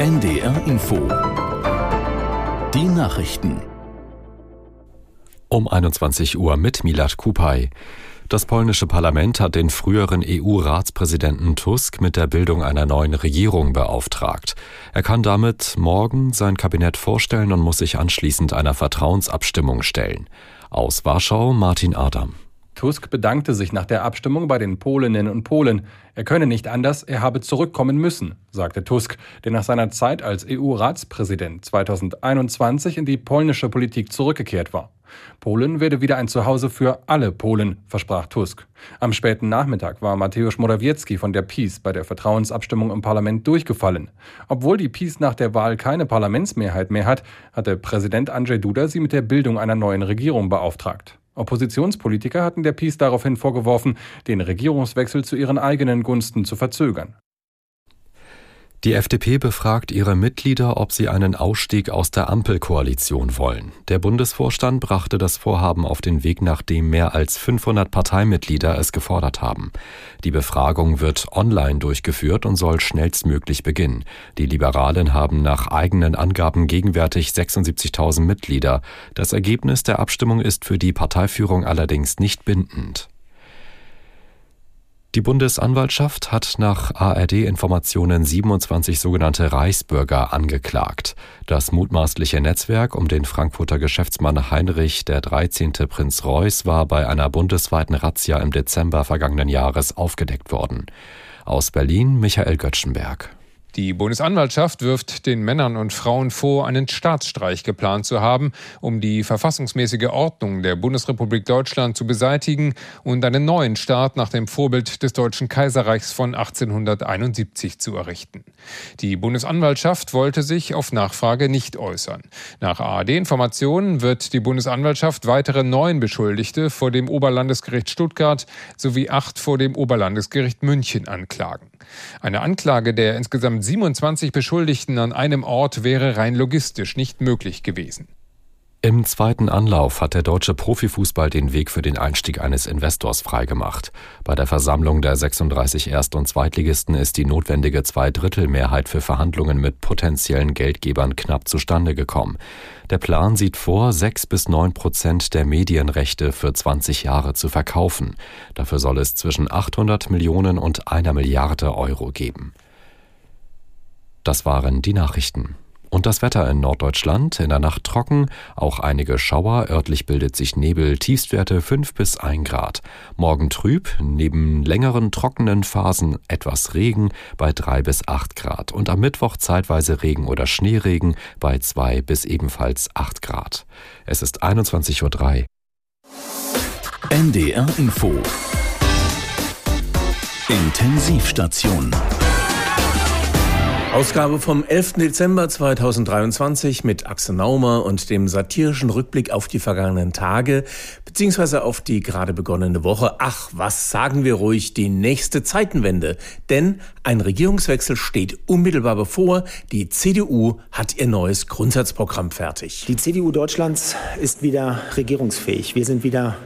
NDR Info. Die Nachrichten. Um 21 Uhr mit Milat Kupay. Das polnische Parlament hat den früheren EU-Ratspräsidenten Tusk mit der Bildung einer neuen Regierung beauftragt. Er kann damit morgen sein Kabinett vorstellen und muss sich anschließend einer Vertrauensabstimmung stellen. Aus Warschau Martin Adam. Tusk bedankte sich nach der Abstimmung bei den Polinnen und Polen. Er könne nicht anders, er habe zurückkommen müssen, sagte Tusk, der nach seiner Zeit als EU-Ratspräsident 2021 in die polnische Politik zurückgekehrt war. Polen werde wieder ein Zuhause für alle Polen, versprach Tusk. Am späten Nachmittag war Mateusz Morawiecki von der PiS bei der Vertrauensabstimmung im Parlament durchgefallen. Obwohl die PiS nach der Wahl keine Parlamentsmehrheit mehr hat, hatte Präsident Andrzej Duda sie mit der Bildung einer neuen Regierung beauftragt. Oppositionspolitiker hatten der PiS daraufhin vorgeworfen, den Regierungswechsel zu ihren eigenen Gunsten zu verzögern. Die FDP befragt ihre Mitglieder, ob sie einen Ausstieg aus der Ampelkoalition wollen. Der Bundesvorstand brachte das Vorhaben auf den Weg, nachdem mehr als 500 Parteimitglieder es gefordert haben. Die Befragung wird online durchgeführt und soll schnellstmöglich beginnen. Die Liberalen haben nach eigenen Angaben gegenwärtig 76.000 Mitglieder. Das Ergebnis der Abstimmung ist für die Parteiführung allerdings nicht bindend. Die Bundesanwaltschaft hat nach ARD-Informationen 27 sogenannte Reichsbürger angeklagt. Das mutmaßliche Netzwerk um den Frankfurter Geschäftsmann Heinrich der 13. Prinz Reuß war bei einer bundesweiten Razzia im Dezember vergangenen Jahres aufgedeckt worden. Aus Berlin Michael Göttschenberg. Die Bundesanwaltschaft wirft den Männern und Frauen vor, einen Staatsstreich geplant zu haben, um die verfassungsmäßige Ordnung der Bundesrepublik Deutschland zu beseitigen und einen neuen Staat nach dem Vorbild des Deutschen Kaiserreichs von 1871 zu errichten. Die Bundesanwaltschaft wollte sich auf Nachfrage nicht äußern. Nach ARD-Informationen wird die Bundesanwaltschaft weitere neun Beschuldigte vor dem Oberlandesgericht Stuttgart sowie acht vor dem Oberlandesgericht München anklagen. Eine Anklage der insgesamt 27 Beschuldigten an einem Ort wäre rein logistisch nicht möglich gewesen. Im zweiten Anlauf hat der deutsche Profifußball den Weg für den Einstieg eines Investors freigemacht. Bei der Versammlung der 36 Erst- und Zweitligisten ist die notwendige Zweidrittelmehrheit für Verhandlungen mit potenziellen Geldgebern knapp zustande gekommen. Der Plan sieht vor, sechs bis neun Prozent der Medienrechte für 20 Jahre zu verkaufen. Dafür soll es zwischen 800 Millionen und einer Milliarde Euro geben. Das waren die Nachrichten. Und das Wetter in Norddeutschland in der Nacht trocken, auch einige Schauer, örtlich bildet sich Nebel, Tiefstwerte 5 bis 1 Grad. Morgen trüb, neben längeren trockenen Phasen etwas Regen bei 3 bis 8 Grad und am Mittwoch zeitweise Regen oder Schneeregen bei 2 bis ebenfalls 8 Grad. Es ist 21.03 Uhr. NDR Info Intensivstation Ausgabe vom 11. Dezember 2023 mit Axel Naumer und dem satirischen Rückblick auf die vergangenen Tage beziehungsweise auf die gerade begonnene Woche. Ach, was sagen wir ruhig, die nächste Zeitenwende. Denn ein Regierungswechsel steht unmittelbar bevor. Die CDU hat ihr neues Grundsatzprogramm fertig. Die CDU Deutschlands ist wieder regierungsfähig. Wir sind wieder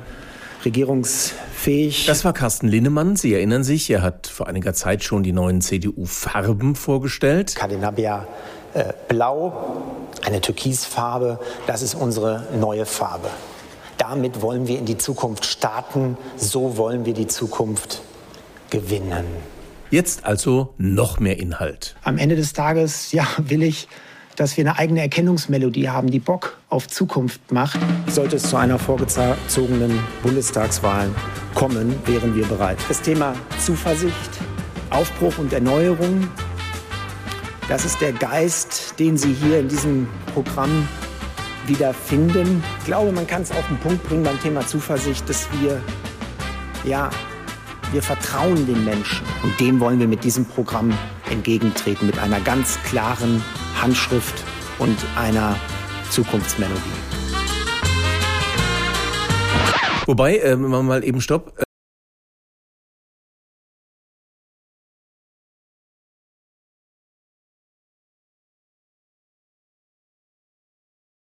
regierungsfähig. Das war Carsten Linnemann. Sie erinnern sich, er hat vor einiger Zeit schon die neuen CDU-Farben vorgestellt. Cadenabia äh, Blau, eine Türkisfarbe, das ist unsere neue Farbe. Damit wollen wir in die Zukunft starten, so wollen wir die Zukunft gewinnen. Jetzt also noch mehr Inhalt. Am Ende des Tages, ja, will ich dass wir eine eigene Erkennungsmelodie haben, die Bock auf Zukunft macht. Sollte es zu einer vorgezogenen Bundestagswahl kommen, wären wir bereit. Das Thema Zuversicht, Aufbruch und Erneuerung, das ist der Geist, den Sie hier in diesem Programm wiederfinden. Ich glaube, man kann es auf den Punkt bringen beim Thema Zuversicht, dass wir, ja, wir vertrauen den Menschen. Und dem wollen wir mit diesem Programm entgegentreten, mit einer ganz klaren Handschrift und einer Zukunftsmelodie. Wobei, äh, machen wir mal eben Stopp.